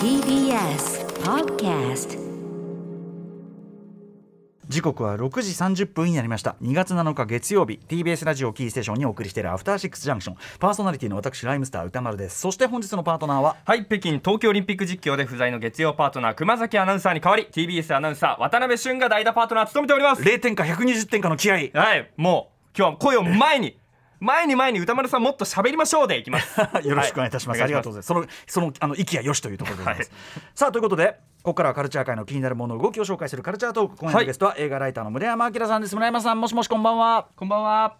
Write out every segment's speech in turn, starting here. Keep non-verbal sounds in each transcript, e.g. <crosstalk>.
TBS Podcast 時刻は6時30分になりました。2月7日月曜日。TBS ラジオキーステーションにお送りしているアフターシックスジャンクション。パーソナリティの私ライムスター歌丸です。そして本日のパートナーははい北京東京オリンピック実況で不在の月曜パートナー熊崎アナウンサーに代わり TBS アナウンサー渡辺俊が代打パートナー務めております。0点か120点かの気合はいもう今日は声を前に前に前に歌丸さんもっと喋りましょうでいきます。<laughs> よろしくお願いいたします、はありがとうございます。そのそのあの息やよしというところでございます、はさあということでここからはカルチャー界の気になるもの動きを紹介するカルチャートーク今夜のゲストは映画ライターの村山明さんです村山さんもしもしこんばんは。こんばんは。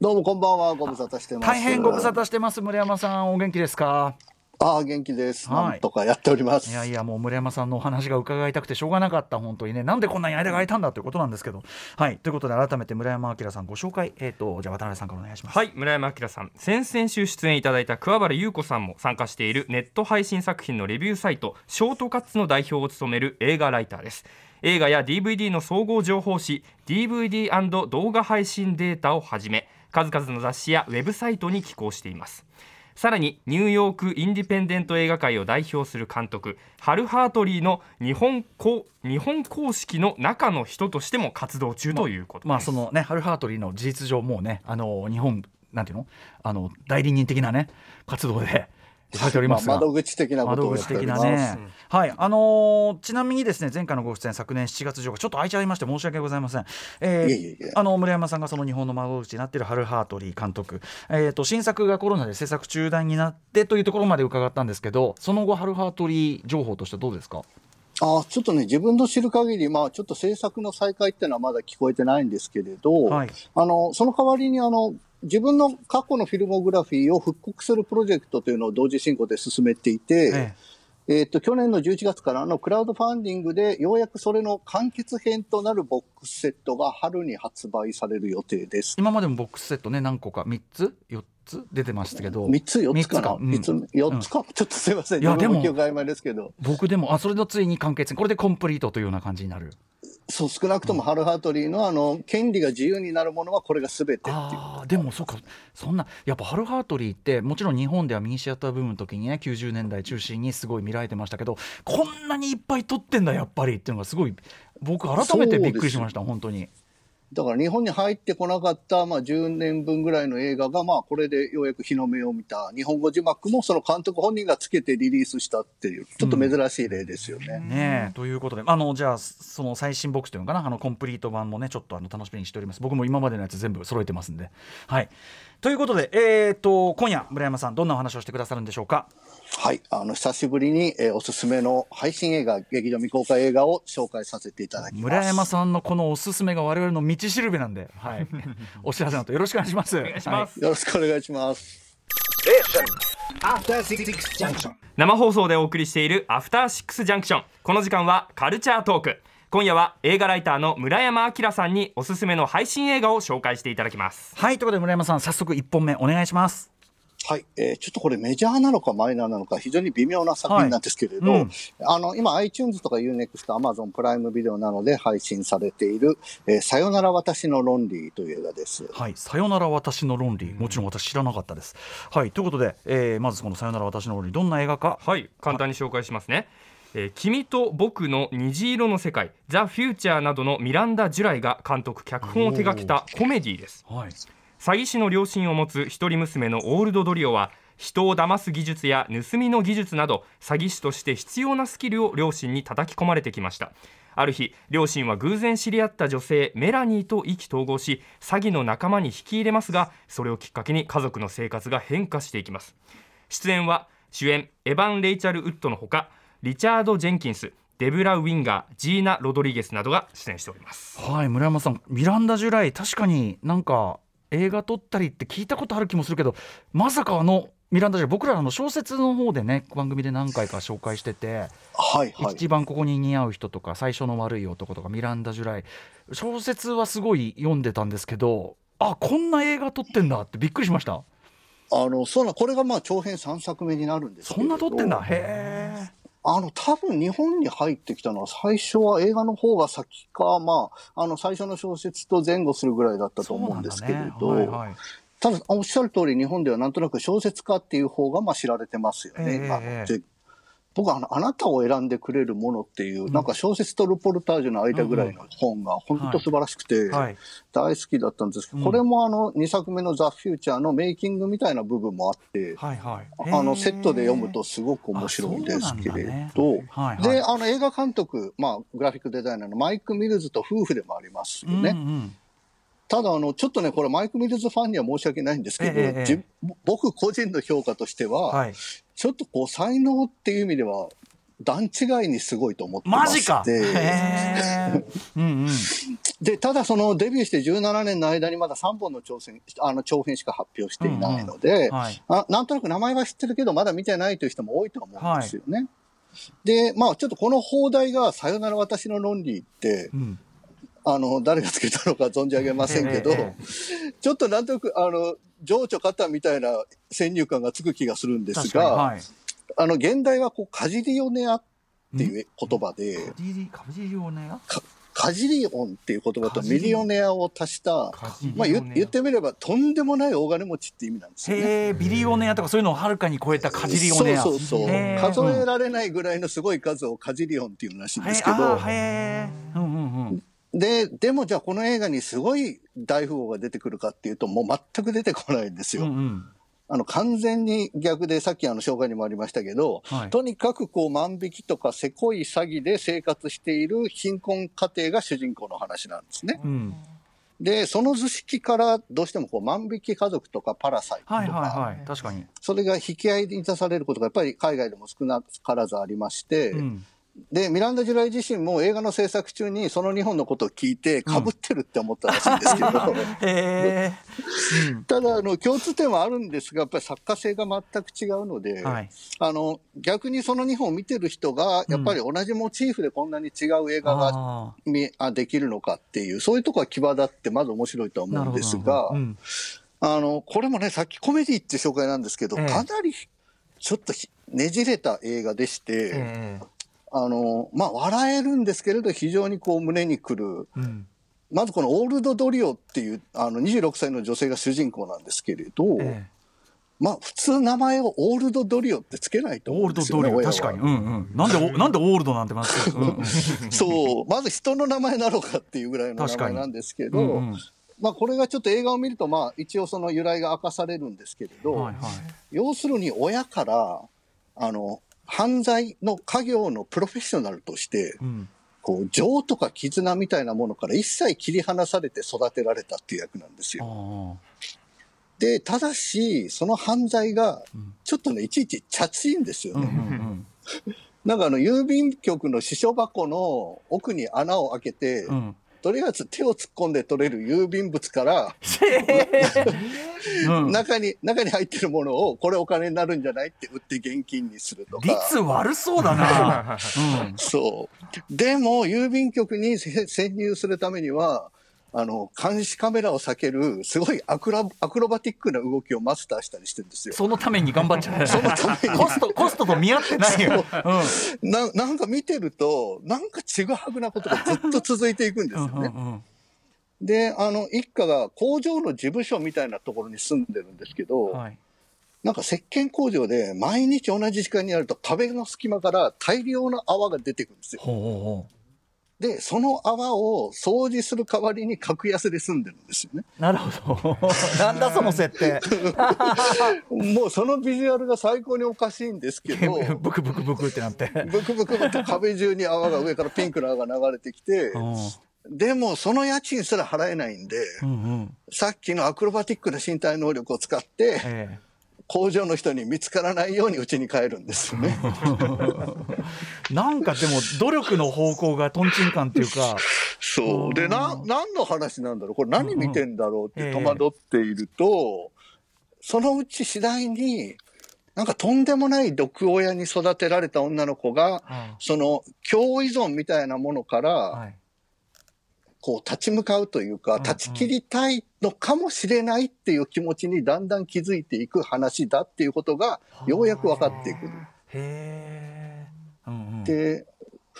どうもこんばんは、ご無沙汰してます。大変ご無沙汰してます村山さん。お元気ですか？ああ、元気です。はい。なんとかやっております。いやいやもう村山さんのお話が伺いたくてしょうがなかった本当にね。なんでこんなに間が空いたんだということなんですけど。はい。ということで改めて村山明さんご紹介。えっ、とじゃあ渡辺さんからお願いします。はい。村山明さん先々週出演いただいた桑原優子さんも参加しているネット配信作品のレビューサイトショートカッツの代表を務める映画ライターです。映画や DVD の総合情報誌 DVD& 動画配信データをはじめ数々の雑誌やウェブサイトに寄稿していますさらにニューヨークインディペンデント映画界を代表する監督ハル・ハートリーの日本公日本公式の中の人としても活動中ということです、まあそのねハルハートリーの事実上もうねあの日本なんていうの？あの代理人的なね活動でされておりますが、まあ窓口的なこと窓口的をやっておりまなす。ね、はい。あのーちなみにですね前回のご出演昨年7月14日ちょっと空いちゃいまして申し訳ございません、えーいえいあの村山さんがその日本の窓口になっているハル・ハートリー監督、えー、と新作がコロナで制作中断になってというところまで伺ったんですけどその後ハル・ハートリー情報としてどうですか？ああ、ちょっとね、自分の知る限り、まあ、ちょっと制作の再開っていうのはまだ聞こえてないんですけれど、はい。あの、その代わりに、あの、自分の過去のフィルモグラフィーを復刻するプロジェクトというのを同時進行で進めていて、ええっと、去年の11月からのクラウドファンディングで、ようやくそれの完結編となるボックスセットが春に発売される予定です。今までもボックスセットね何個か3つ？4つ？出てましたけど。3つ、4つかな？三 ?3 つ、4つか、ちょっとすいません。いやでも。僕でもあそれのついに完結。これでコンプリートというような感じになるそう、少なくともハル・ハートリーのあの、権利が自由になるものはこれが全てっていう。でもそうか。そんなやっぱハル・ハートリーってもちろん日本ではミニシアターブームの時にね90年代中心にすごい見られてましたけどこんなにいっぱい撮ってんだやっぱりっていうのがすごい僕改めてびっくりしました本当にだから日本に入ってこなかった、まあ、10年分ぐらいの映画が、まあ、これでようやく日の目を見た。日本語字幕もその監督本人がつけてリリースしたっていう、ちょっと珍しい例ですよね。ねえということで。あのじゃあその最新ボックスというのかな？あのコンプリート版もねちょっとあの楽しみにしております。僕も今までのやつ全部揃えてますんで。はいということでえっ、と今夜村山さんどんなお話をしてくださるんでしょうか？はい。あの、久しぶりに、えーおすすめの配信映画、劇場未公開映画を紹介させていただきます。村山さんのこのおすすめが我々の道しるべなんで、はい、<laughs> お知らせのとよろしくお願いします。お願いしますよろしくお願いします。After Six Junction. 生放送でお送りしているアフターシックスジャンクションこの時間はカルチャートーク今夜は映画ライターの村山明さんにおすすめの配信映画を紹介していただきますはい、ということで村山さん、早速一本目お願いします。はい、えーちょっとこれメジャーなのかマイナーなのか非常に微妙な作品なんですけれど、はいうんあの、今 iTunes とか Unext、Amazon プライムビデオなどで配信されている、えーさよなら私のロンリーという映画です。はい、さよなら私の論理、もちろん私知らなかったです。はい、ということで、えーまずこのさよなら私の論理、どんな映画か。はい簡単に紹介しますね、えー君と僕の虹色の世界「ザ・フューチャーなどのミランダ・ジュライが監督脚本を手掛けたコメディです。はい、詐欺師の両親を持つ一人娘のオールド・ドリオは人を騙す技術や盗みの技術など詐欺師として必要なスキルを両親に叩き込まれてきました。ある日両親は偶然知り合った女性メラニーと意気投合し詐欺の仲間に引き入れますがそれをきっかけに家族の生活が変化していきます。出演は主演エヴァン・レイチャル・ウッドのほかリチャード・ジェンキンスデブラ・ウィンガージーナ・ロドリゲスなどが出演しております。はい、村山さん、ミランダ・ジュライ、確かになんか映画撮ったりって聞いたことある気もするけど、まさかあのミランダ・ジュライ、僕らあの小説の方でね、番組で何回か紹介してて、はい、はい。一番ここに似合う人とか最初の悪い男とかミランダ・ジュライ小説はすごい読んでたんですけどあこんな映画撮ってんだってびっくりしました。あの、そうな、これがまあ長編3作目になるんですけそんな撮ってんだ。へえあの、多分日本に入ってきたのは最初は映画の方が先か、まあ、あの、最初の小説と前後するぐらいだったと思うんですけれど、はいはい、ただ、おっしゃる通り、日本ではなんとなく小説家っていう方がまあ知られてますよね。ええ今ええで僕はあの、あなたを選んでくれるものっていう、なんか小説とルポルタージュの間ぐらいの本が本当素晴らしくて、はい。大好きだったんですけど、これもあの、2作目のザ・フューチャーのメイキングみたいな部分もあって、あの、セットで読むとすごく面白いんですけれど、で、あの、映画監督、まあ、グラフィックデザイナーのマイク・ミルズと夫婦でもありますよね。うんうんただ、あの、ちょっとね、これマイク・ミルズファンには申し訳ないんですけど、ええ僕個人の評価としては、はい。ちょっとこう、才能っていう意味では、段違いにすごいと思ってまして。マジか。へー <laughs> うんうん。で、ただそのデビューして17年の間にまだ3本の挑戦、あの長編しか発表していないので、はい。あなんとなく名前は知ってるけど、まだ見てないという人も多いと思うんですよね。で、まあちょっとこの放題が、さよなら私の論理って、うんあの、誰がつけたのか存じ上げませんけど、ええちょっとなんとなく、あの、情緒肩みたいな先入観がつく気がするんですが、はい。あの、現代はこう、カジリオネアっていう言葉で、カジリカジリオネアかカジリオンっていう言葉とミリオネアを足した、まあ言言ってみればとんでもない大金持ちって意味なんですよね。ビリオネアとかそういうのをはるかに超えたカジリオネアそうそうそう。数えられないぐらいのすごい数をカジリオンっていうらしいんですけどうんで、でもじゃあこの映画にすごい大富豪が出てくるかっていうともう全く出てこないんですよ。うんうん。あの完全に逆でさっきあの紹介にもありましたけど、はい。とにかくこう万引きとかせこい詐欺で生活している貧困家庭が主人公の話なんですね。うん。で、その図式からどうしてもこう万引き家族とかパラサイトとか、はいはいはい。確かに。それが引き合いに出されることがやっぱり海外でも少なからずありまして、うんで、ミランダ・ジュライ自身も映画の制作中にその日本のことを聞いて被ってるって思ったらしいんですけど、<laughs> うん。ただあの共通点はあるんですが、やっぱり作家性が全く違うので、はい。あの逆にその日本を見てる人が、やっぱり同じモチーフでこんなに違う映画があ見あできるのかっていう、そういうところが際立って、まず面白いとは思うんですが、うん。あのこれもね、さっきコメディって紹介なんですけど、ええ。かなりちょっとひねじれた映画でして、えあのまあ、笑えるんですけれど、非常にこう胸にくる。えうん。まずこのオールド・ドリオっていうあの26歳の女性が主人公なんですけれど、ええ。まあ普通名前をオールド・ドリオってつけないと思オールドドうんですよね、親はリオ確かに。うんうん。なんでお <laughs> なんでオールドなんてまずうんうん。そう、まず人の名前なのかっていうぐらいの名前なんですけど、うんうん。まあこれがちょっと映画を見ると、まあ一応その由来が明かされるんですけれど、はいはい。要するに親から、あの、犯罪の家業のプロフェッショナルとして、うん。こう、情とか絆みたいなものから一切切り離されて育てられたっていう役なんですあよ。ーで、ただし、その犯罪がうん、ちょっとね、いちいちチャチいんですよね。ん <laughs> なんかあの、郵便局の支所箱の奥に穴を開けて、うんうんとりあえず手を突っ込んで取れる郵便物から、<laughs> うん中に、中に入ってるものを、これお金になるんじゃないって売って現金にするとか。率悪そうだなうん <laughs> そう。でも、郵便局にせ <laughs> 潜入するためには、あの、監視カメラを避ける、すごいアクラアクロバティックな動きをマスターしたりしてるんですよ。そのために頑張っちゃう。<laughs> そのためにコスト、コストと見合ってないよ。ななんか見てると、なんかちぐはぐなことがずっと続いていくんですうん。よね。うんうんうんで、あの、一家が工場の事務所みたいなところに住んでるんですけど、はい。なんか石鹸工場で毎日同じ時間にやると壁の隙間から大量の泡が出てくるんですよ。ほうほうほで、その泡を掃除する代わりに格安で住んでるんですよね。う。なるほど。<laughs> なんだその設定。<laughs> もうそのビジュアルが最高におかしいんですけど、<laughs> ブクブクブクってなって。ブクブクって壁中に泡が上からピンクの泡が流れてきて、でもその家賃すら払えないんで、うんうん。さっきのアクロバティックな身体能力を使って、え工場の人に見つからないように家に帰るんですよね。え。<laughs> なんかでも努力の方向がトンチンカンっていうか。そう。で、な、何の話なんだろう？これ何見てんだろうって戸惑っていると、そのうち次第に、なんかとんでもない毒親に育てられた女の子が、その共依存みたいなものから、はい。こう立ち向かうというか、ん断ち切りたいのかもしれないっていう気持ちにだんだん気づいていく話だっていうことが、ようやく分かっていくる。へえ。うんうん。で、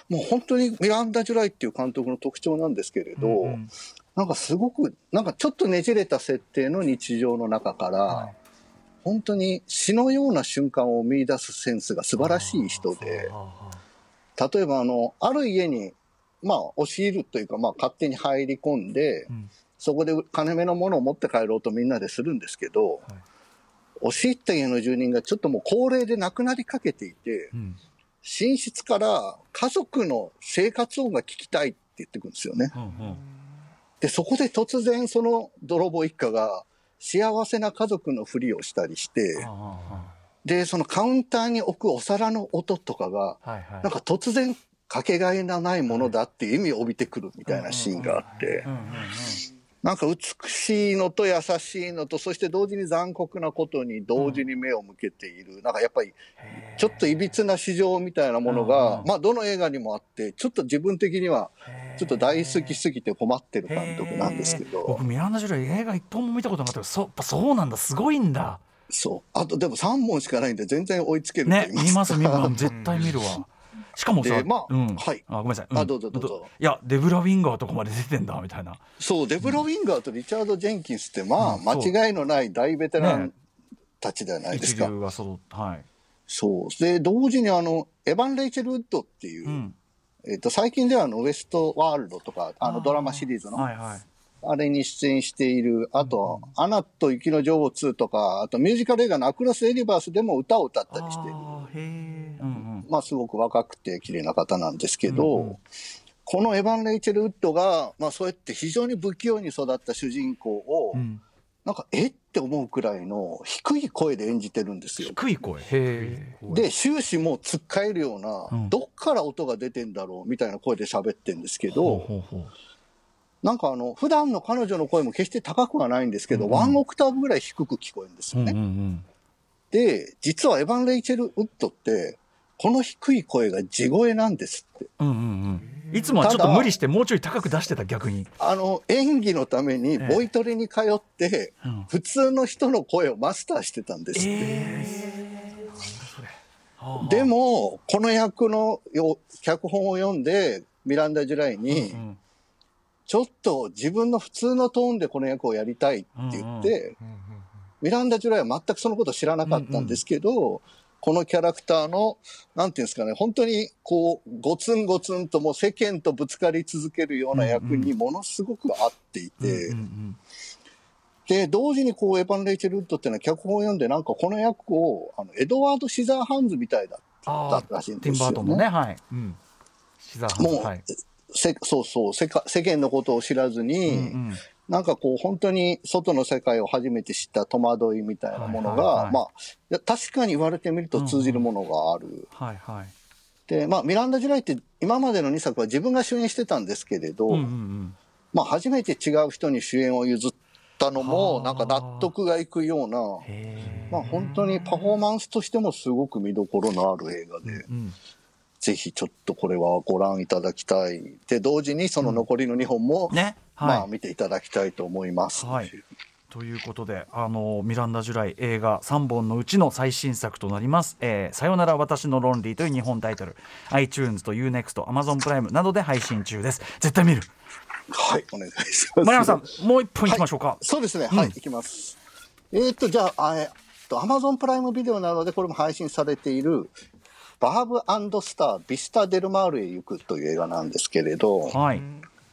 もう本当にミランダ・ジュライっていう監督の特徴なんですけれど、うんうんなんかすごく、なんかちょっとねじれた設定の日常の中から、はい本当に詩のような瞬間を見出すセンスが素晴らしい人で、例えばあの、ある家に、まあ、押し入るというか、まあ、勝手に入り込んで、うん。そこで金目のものを持って帰ろうとみんなでするんですけど、はい。押し入った家の住人がちょっともう高齢で亡くなりかけていて、うん。寝室から家族の生活音が聞きたいって言ってくるんですよね。うんうん。で、そこで突然その泥棒一家が幸せな家族のふりをしたりして、で、そのカウンターに置くお皿の音とかが、あはいはい。なんか突然かけがえのないものだっていう意味を帯びてくるみたいなシーンがあって。なんか美しいのと優しいのと、そして同時に残酷なことに同時に目を向けている、なんかやっぱりちょっといびつな市場みたいなものうんがう、ん。まあどの映画にもあって、ちょっと自分的にはちょっと大好きすぎて困ってる監督なんですけど。僕、ミランダ・ジュ映画一本も見たことなかったけどそやっぱそうなんだすごいんだ。そう。あとでも3本しかないんで全然追いつけるとね見ますか。ます見ます。絶対見るわしかもさ、でまあうん。はい。あごめんなさい、ん。あどうぞどうぞ。いやデブラ・ウィンガーとかまで出てんだみたいな。そう、デブラ・ウィンガーとリチャード・ジェンキンスって、まあ、うん間違いのない大ベテラねンたちではないで一すか。流が揃ってはい、そう。で、同時にあの、エヴァン・レイチェル・ウッドっていう、うん、えっ、と、最近ではあの、ウエストワールドとか、あの、ドラマシリーズの、はいはい。あれに出演している、あと、アナと雪の女王2とか、あとミュージカル映画のアクロス・エリバースでも歌を歌ったりしている。うんまあ、すごく若くて綺麗な方なんですけど、うんうん。このエヴァン・レイチェル・ウッドが、まあ、そうやって非常に不器用に育った主人公を、うん。なんか、えって思うくらいの低い声で演じてるんですよ。低い声。で、終始もうつっかえるような、うん。どっから音が出てんだろうみたいな声で喋ってんですけど、ほうほうほう。なんかあの、普段の彼女の声も決して高くはないんですけど、うん。ワンオクターブぐらい低く聞こえるんですうんよね。うんうん。で、実はエヴァン・レイチェル・ウッドって、この低い声が地声なんですって。うんうんうん。いつもはちょっと無理してもうちょい高く出してた逆に、あの、演技のためにええ。ボイトレに通って、うん。普通の人の声をマスターしてたんですって。はあ。でも、この役のよ脚本を読んで、ミランダ・ジュライに、うんちょっと自分の普通のトーンでこの役をやりたいって言って、ミランダ・ジュライは全くそのことを知らなかったんですけど、このキャラクターの、なんていうんですかね、本当にこう、ゴツンゴツンともう世間とぶつかり続けるような役にものすごく合っていて、で、同時にこう、エヴァン・レイチェル・ウッドっていうのは脚本を読んで、なんかこの役を、あの、エドワード・シザーハンズみたいだあったらしいんですよね。バートンのね。はい、うん、シザーハンズもうはいせそうそう世界、世間のことを知らずに、うんうんなんかこう、本当に外の世界を初めて知った戸惑いみたいなものが、はいはいはい。まあ、確かに言われてみると通じるものがある。はいはい。で、まあ、ミランダ・ジュライって今までの2作は自分が主演してたんですけれど、うんうんうん。まあ、初めて違う人に主演を譲ったのはも、あ。なんか納得がいくような、へまあ、本当にパフォーマンスとしてもすごく見どころのある映画で、えうんぜひちょっとこれはご覧いただきたい。で、同時にその残りの2本も、ね。はい、まあ、見ていただきたいと思います。はい。ということであのミランダ・ジュライ映画3本のうちの最新作となります「えーさよなら私の論理」という日本タイトル。iTunes と UNEXT、Amazon プライムなどで配信中です。絶対見る。はい、お願いします。丸山さんもう一本いきましょうか、そうですね、うん。はい、いきます。えーっと、じゃあ、あえっと、アマゾンプライムビデオなどでこれも配信されている、バーブスター、ビスタ・デルマールへ行くという映画なんですけれど、はい。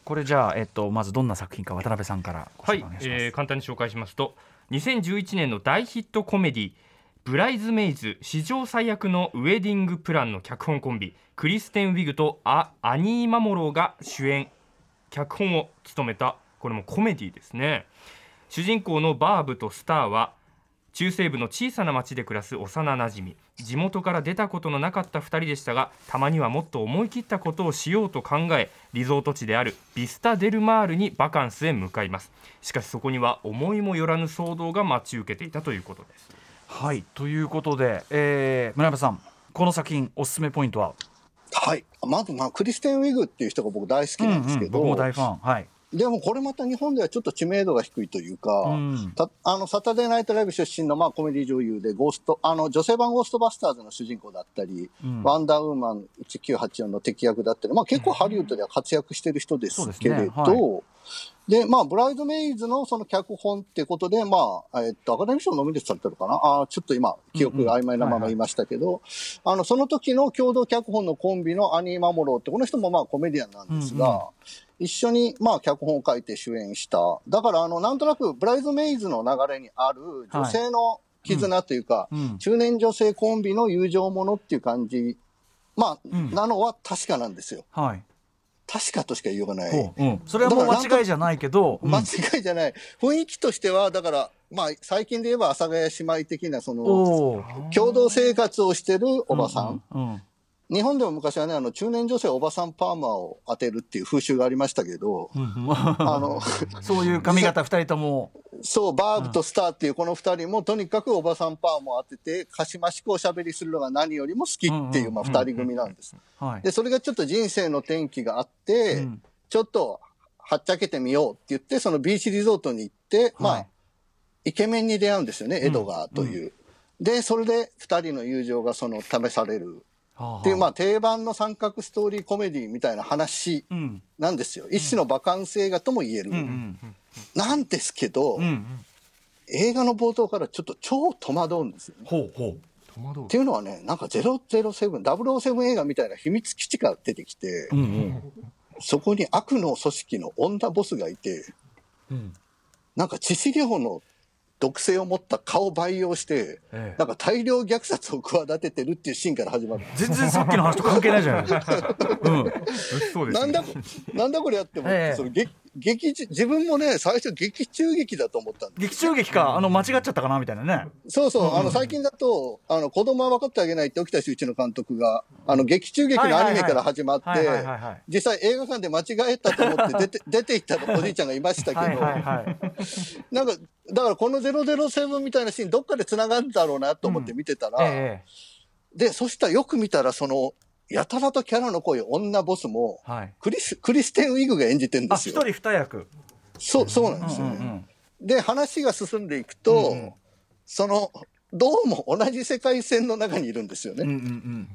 これじゃあ、えっと、まずどんな作品か渡辺さんからごはいえー簡単に紹介しますと2011年の大ヒットコメディ「ブライズメイズ史上最悪のウェディングプラン」の脚本コンビクリステン・ウィグとアアニー・マモローが主演脚本を務めたこれもコメディですね。主人公のバーブとスターは中西部の小さな町で暮らす幼なじみ。地元から出たことのなかった2人でしたがたまにはもっと思い切ったことをしようと考えリゾート地であるビスタ・デルマールにバカンスへ向かいます。しかしそこには思いもよらぬ騒動が待ち受けていたということです。はいということで、えー、村山さんこの作品おすすめポイントは？はい。まず、まあ、クリステン・ウィグっていう人が僕大好きなんですけど、僕も大ファン。はい、でもこれまた日本ではちょっと知名度が低いというか、うん。たあの、サタデーナイトライブ出身の、まあ、コメディ女優で、ゴースト、あの、女性版ゴーストバスターズの主人公だったり、うん。ワンダーウーマン1984の敵役だったり、まあ、結構ハリウッドでは活躍してる人ですけれど、そうですねで、まあ、ブライドメイズのその脚本ってことで、まあ、えっと、アカデミー賞ノミネートされてるかな？あーちょっと今、記憶が曖昧なまま言いましたけど、あの、その時の共同脚本のコンビのアニー・マモローって、この人もまあコメディアンなんですが、うんうん。一緒にまあ脚本を書いて主演した。だから、あの、なんとなく、ブライドメイズの流れにある女性の絆というか、うん。中年女性コンビの友情ものっていう感じ、まあ、うん。なのは確かなんですよ。はい確かとしか言いようがない。ほううん。それはもう間違いじゃないけどうん。間違いじゃない。雰囲気としては、だから、まあ、最近で言えば阿佐ヶ谷姉妹的な、その、共同生活をしてるおばさんうん日本でも昔はね、あの、中年女性おばさんパーマを当てるっていう風習がありましたけど、うん。うんあの、<laughs> そういう髪型二人とも。そう、バーブとスターっていうこの二人も、とにかくおばさんパーマを当てて、かしましくおしゃべりするのが何よりも好きっていう、まあ、二人組なんです。はい。で、それがちょっと人生の転機があって、うん。ちょっと、はっちゃけてみようって言って、そのビーチリゾートに行って、まあ、はいイケメンに出会うんですよね、エドガーという。で、それで二人の友情がその試されるっていう、まあ定番の三角ストーリーコメディみたいな話うん。なんですよ。一種の馬鹿性画とも言える。うんうんなんですけど、うん映画の冒頭からちょっと超戸惑うんですよね。ほうほう。戸惑う。っていうのはね、なんか007、007映画みたいな秘密基地が出てきて、うんうん。そこに悪の組織の女ボスがいて、うん。なんか致死量の毒性を持った蚊を培養して、ええ。なんか大量虐殺を企ててるっていうシーンから始まる。全然さっきの話と関係ないじゃない。<laughs> うん。物騒ですねなんだこ、なんだこれやっても、ええ。その劇劇中自分もね、最初劇中劇だと思ったんで劇中劇か。あの間違っちゃったかなみたいなね。そうそう、あの、最近だと、あの、子供は分かってあげないって沖田修一の監督が、あの、劇中劇のアニメから始まって実際映画館で間違えたと思って出て、<laughs> 出て行ったおじいちゃんがいましたけど、<laughs> なんか、だからこの007みたいなシーンどっかで繋がるんだろうなと思って見てたら、ええ。で、そしたらよく見たら、その、やたらとキャラの濃い女ボスも、はい。クリス、クリステン・ウィグが演じてるんですよ。あ一人二役。そう、そうなんですよ。ね。うんうん。で、話が進んでいくと、うんうん。その、どうも同じ世界線の中にいるんですよね。うんうん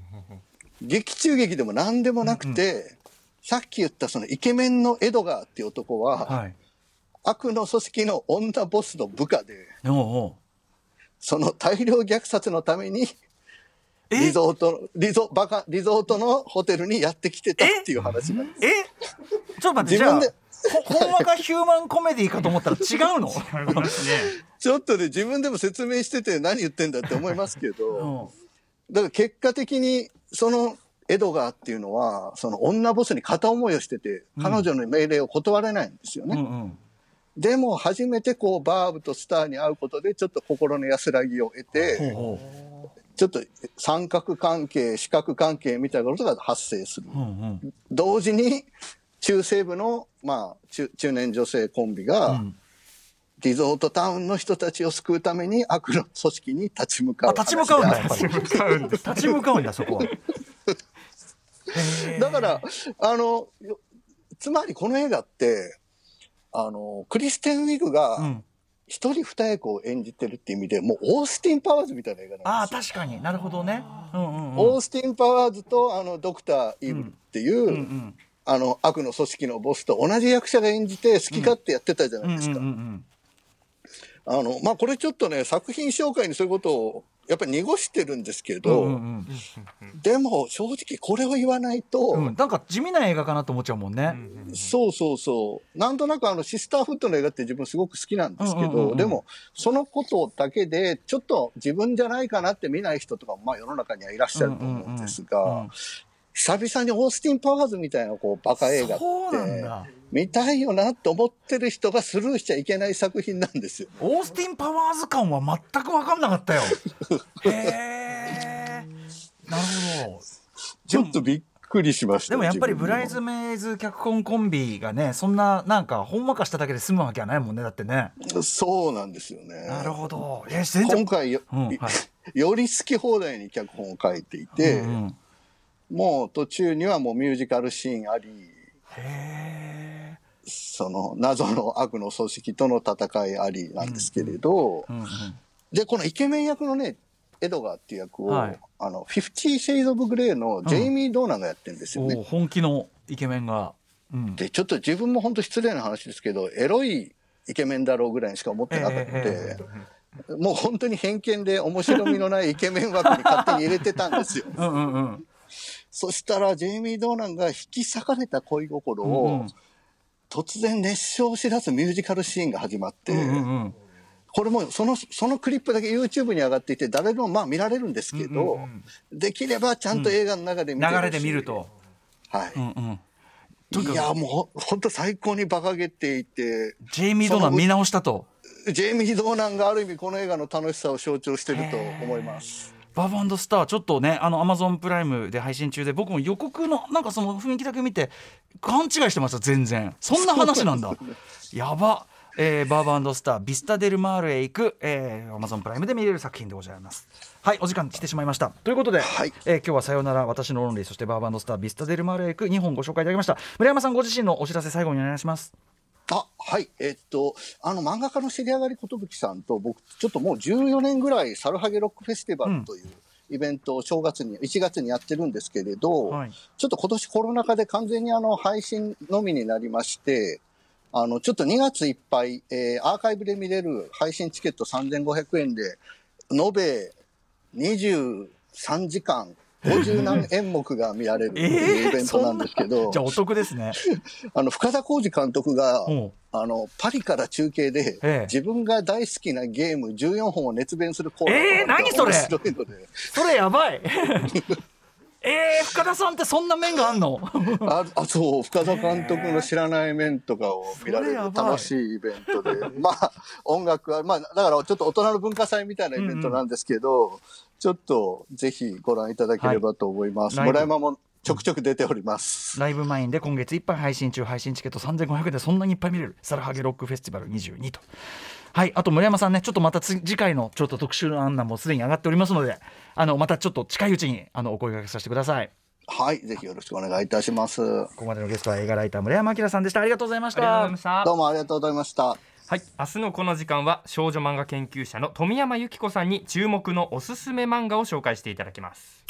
うん。劇中劇でも何でもなくて、さっき言ったそのイケメンのエドガーっていう男は、はい。悪の組織の女ボスの部下で、おうおう。その大量虐殺のために、えリゾート、リゾ、バカ、リゾートのホテルにやってきてたっていう話なんです。え？ちょっと待ってじゃあ自分でほ <laughs> ほんまかヒューマンコメディかと思ったら違うの？ありますね。ちょっとね、自分でも説明してて何言ってんだって思いますけうど、ん。だから結果的に、そのエドガーっていうのは、その女ボスに片思いをしてて、うん。彼女の命令を断れないんですよね。うんうん。でも初めてこうバーブとスターに会うことでちょっと心の安らぎを得て、ほちょっと三角関係、四角関係みたいなことが発生する。ううんうん。同時に中西部の、まあ、中中年女性コンビが、うん。リゾートタウンの人たちを救うために悪の組織に立ち向かうあ立ち向かうんだやっぱり。立ち向かうんだ。そこは。<laughs> だから、あの、よつまりこの映画って、あの、クリステン・ウィグうがん一人二役を演じてるっていう意味で、もうオースティン・パワーズみたいな映画なんあですよ。あ確かに。なるほどね。うんうんうん。オースティン・パワーズとあのドクター・イーブルっていう、うん。うんあの悪の組織のボスと同じ役者が演じて好き勝手やってたじゃないですか。うんうんうん。あの、まあ、これちょっとね、作品紹介にそういうことをやっぱり濁してるんですけど、うんうんでも正直これを言わないと、うん。うんなんか地味な映画かなと思っちゃうもんね。そうそうそう。なんとなくあのシスターフットの映画って自分すごく好きなんですけど、うんうんうん。うんでもそのことだけでちょっと自分じゃないかなって見ない人とかもまあ世の中にはいらっしゃると思うんですが、うんうんうん久々にオースティン・パワーズみたいなこうバカ映画ってだ。見たいよなって思ってる人がスルーしちゃいけない作品なんですよ。オースティン・パワーズ感は全く分かんなかったよ。<laughs> へえなるほど。ちょっとびっくりしましたでもやっぱりブライ自ズメイズ脚本コンビがねそんななんかほんわかしただけで済むわけはないもんねだってね。そうなんですよね。なるほど。え全然。今回よ,、うんはい。より好き放題に脚本を書いていて、うんうんもう途中にはもうミュージカルシーンあり、その謎の悪の組織との戦いありなんですけれど、うんうんで、このイケメン役のね、エドガーっていう役を、はい。あの、フィフティ・シェイド・オブ・グレーのジェイミー・ドーナンがやってるんですよね。お本気のイケメンが。うん。で、ちょっと自分も本当失礼な話ですけど、エロいイケメンだろうぐらいにしか思ってなくて、え。もう本当に偏見で面白みのないイケメン枠に勝手に入れてたんですよ。うんうんうんそしたら、ジェイミー・ドーナンが引き裂かれた恋心うんうをん、突然熱唱しだすミュージカルシーンが始まって、うんうんうんこれもその、そのクリップだけ YouTube に上がっていて、誰でもまあ見られるんですけど、うんうんできればちゃんと映画の中で見てほしい流れで見ると。はい。うんうんいや、もう本当最高に馬鹿げていて、ジェイミー・ドーナン見直したと。ジェイミー・ドーナンがある意味この映画の楽しさを象徴してると思います。バーブスターちょっとねあのアマゾンプライムで配信中で僕も予告のなんかその雰囲気だけ見て勘違いしてました全然。そんな話なんだ。やば。えー、バーバスタービスタデルマールへ行く、えー、アマゾンプライムで見れる作品でございます。はいお時間来てしまいました。ということで、はい。えー今日はさようなら私の論理そしてバーバスタービスタデルマールへ行く2本ご紹介いただきました。村山さんご自身のお知らせ最後にお願いしますあ、はい。えっと、あの、漫画家の知り上がり寿さんと、僕、ちょっともう14年ぐらい、サルハゲロックフェスティバルというイベントを正月に、1月にやってるんですけれど、はいちょっと今年コロナ禍で完全にあの、配信のみになりまして、あの、ちょっと2月いっぱい、えーアーカイブで見れる配信チケット3500円で、延べ23時間、50何演目が見られるっていうイベントなんですけど、じゃあお得ですね。<laughs> あの、深田浩二監督が、あの、パリから中継で、ええ。自分が大好きなゲーム14本を熱弁するコーナーええが何それ？それやばい。<laughs> えー、深田さんってそんな面があんの？ああ、そう、深田監督の知らない面とかを見られる楽しいイベントで、まあ、音楽は、まあ、だからちょっと大人の文化祭みたいなイベントなんですけど、ちょっとぜひご覧いただければと思います。はい村山もちょくちょく出ております。ライブマインで今月いっぱい配信中配信チケット3500円でそんなにいっぱい見れるサルハゲロックフェスティバル22とはいあと村山さんねちょっとまたつ次回のちょっと特集の案内もすでに上がっておりますのであのまたちょっと近いうちにあのお声掛けさせてくださいはい、ぜひよろしくお願いいたします。ここまでのゲストは映画ライター村山明さんでしたありがとうございましたどうもありがとうございました。はい、明日のこの時間は少女漫画研究者の富山由紀子さんに注目のおすすめ漫画を紹介していただきます。